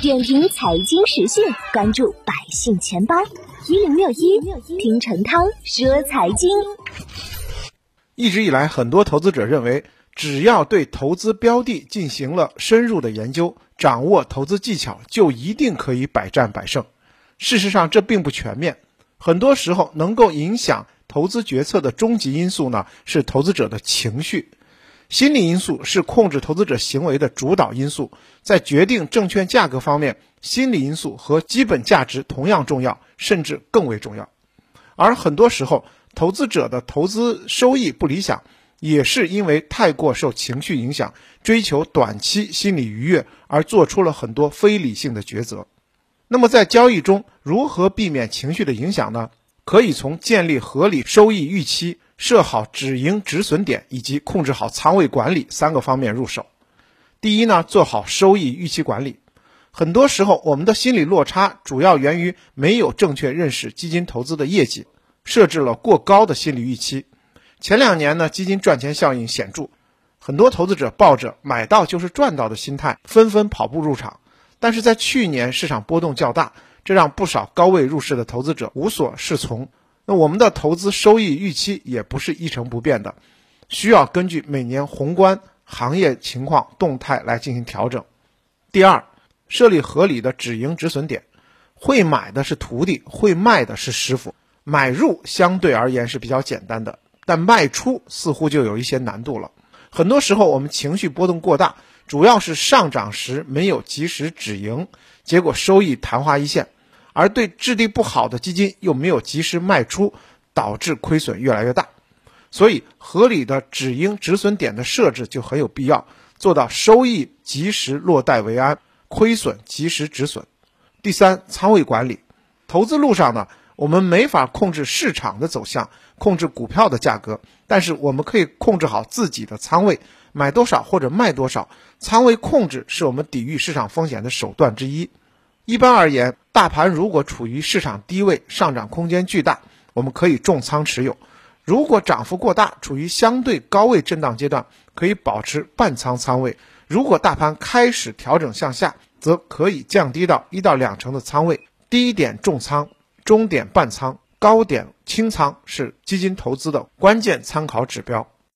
点评财经时讯，关注百姓钱包一零六一，听陈涛说财经。一直以来，很多投资者认为，只要对投资标的进行了深入的研究，掌握投资技巧，就一定可以百战百胜。事实上，这并不全面。很多时候，能够影响投资决策的终极因素呢，是投资者的情绪。心理因素是控制投资者行为的主导因素，在决定证券价格方面，心理因素和基本价值同样重要，甚至更为重要。而很多时候，投资者的投资收益不理想，也是因为太过受情绪影响，追求短期心理愉悦，而做出了很多非理性的抉择。那么，在交易中如何避免情绪的影响呢？可以从建立合理收益预期。设好止盈止损点以及控制好仓位管理三个方面入手。第一呢，做好收益预期管理。很多时候，我们的心理落差主要源于没有正确认识基金投资的业绩，设置了过高的心理预期。前两年呢，基金赚钱效应显著，很多投资者抱着买到就是赚到的心态，纷纷跑步入场。但是在去年市场波动较大，这让不少高位入市的投资者无所适从。那我们的投资收益预期也不是一成不变的，需要根据每年宏观行业情况动态来进行调整。第二，设立合理的止盈止损点。会买的是徒弟，会卖的是师傅。买入相对而言是比较简单的，但卖出似乎就有一些难度了。很多时候我们情绪波动过大，主要是上涨时没有及时止盈，结果收益昙花一现。而对质地不好的基金又没有及时卖出，导致亏损越来越大，所以合理的止盈止损点的设置就很有必要，做到收益及时落袋为安，亏损及时止损。第三，仓位管理，投资路上呢，我们没法控制市场的走向，控制股票的价格，但是我们可以控制好自己的仓位，买多少或者卖多少，仓位控制是我们抵御市场风险的手段之一。一般而言，大盘如果处于市场低位，上涨空间巨大，我们可以重仓持有；如果涨幅过大，处于相对高位震荡阶段，可以保持半仓仓位；如果大盘开始调整向下，则可以降低到一到两成的仓位。低点重仓，中点半仓，高点轻仓是基金投资的关键参考指标。